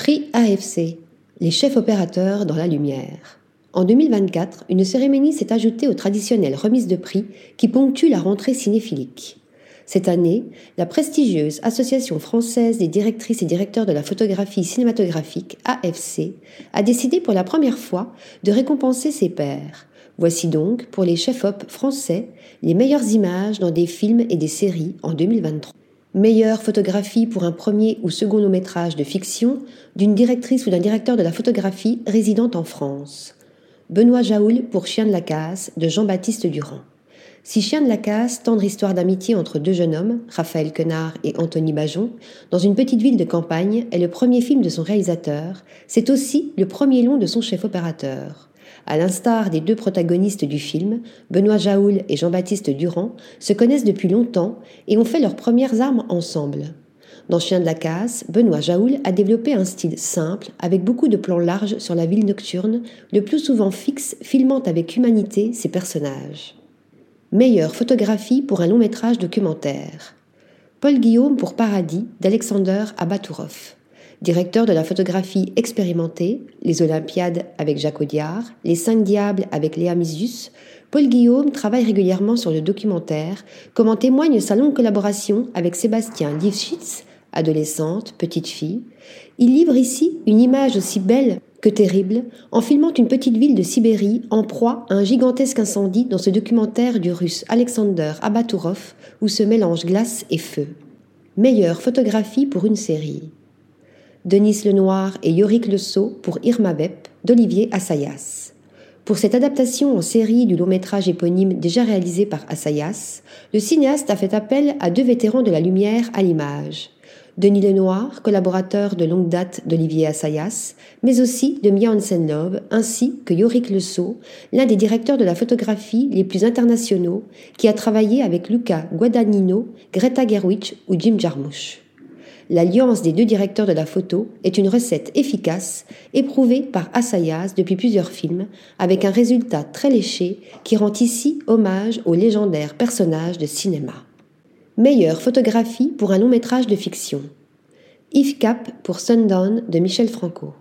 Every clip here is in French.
Prix AFC, les chefs opérateurs dans la lumière. En 2024, une cérémonie s'est ajoutée aux traditionnelles remises de prix qui ponctuent la rentrée cinéphilique. Cette année, la prestigieuse Association française des directrices et directeurs de la photographie cinématographique, AFC, a décidé pour la première fois de récompenser ses pairs. Voici donc, pour les chefs-op français, les meilleures images dans des films et des séries en 2023. Meilleure photographie pour un premier ou second long métrage de fiction d'une directrice ou d'un directeur de la photographie résidant en France. Benoît Jaoul pour Chien de la Casse de Jean-Baptiste Durand. Si Chien de la Casse, tendre histoire d'amitié entre deux jeunes hommes, Raphaël Quenard et Anthony Bajon, dans une petite ville de campagne, est le premier film de son réalisateur, c'est aussi le premier long de son chef opérateur. À l'instar des deux protagonistes du film, Benoît Jaoul et Jean-Baptiste Durand se connaissent depuis longtemps et ont fait leurs premières armes ensemble. Dans Chien de la Casse, Benoît Jaoul a développé un style simple, avec beaucoup de plans larges sur la ville nocturne, le plus souvent fixe, filmant avec humanité ses personnages. Meilleure photographie pour un long métrage documentaire. Paul Guillaume pour Paradis d'Alexander Abatourov directeur de la photographie expérimentée, les Olympiades avec Jacques Audiard, les Cinq Diables avec Léa Misius, Paul Guillaume travaille régulièrement sur le documentaire, comme en témoigne sa longue collaboration avec Sébastien Lifshitz, adolescente, petite fille. Il livre ici une image aussi belle que terrible en filmant une petite ville de Sibérie en proie à un gigantesque incendie dans ce documentaire du russe Alexander Abatourov où se mélangent glace et feu. Meilleure photographie pour une série. Denis Lenoir et Yorick Le Sceau pour Irma Bep d'Olivier Assayas. Pour cette adaptation en série du long métrage éponyme déjà réalisé par Assayas, le cinéaste a fait appel à deux vétérans de la lumière à l'image. Denis Lenoir, collaborateur de longue date d'Olivier Assayas, mais aussi de Mia Hansen-Love, ainsi que Yorick Le Sceau, l'un des directeurs de la photographie les plus internationaux, qui a travaillé avec Luca Guadagnino, Greta Gerwig ou Jim Jarmusch l'alliance des deux directeurs de la photo est une recette efficace, éprouvée par Assayas depuis plusieurs films, avec un résultat très léché qui rend ici hommage aux légendaires personnages de cinéma. Meilleure photographie pour un long métrage de fiction. Yves Cap pour Sundown de Michel Franco.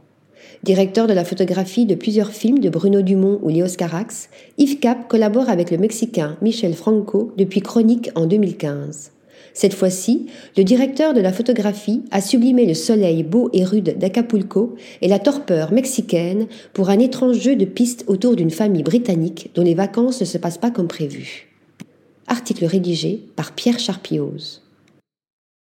Directeur de la photographie de plusieurs films de Bruno Dumont ou Léos Carax, Yves Cap collabore avec le Mexicain Michel Franco depuis Chronique en 2015. Cette fois-ci, le directeur de la photographie a sublimé le soleil beau et rude d'Acapulco et la torpeur mexicaine pour un étrange jeu de pistes autour d'une famille britannique dont les vacances ne se passent pas comme prévu. Article rédigé par Pierre Charpioz.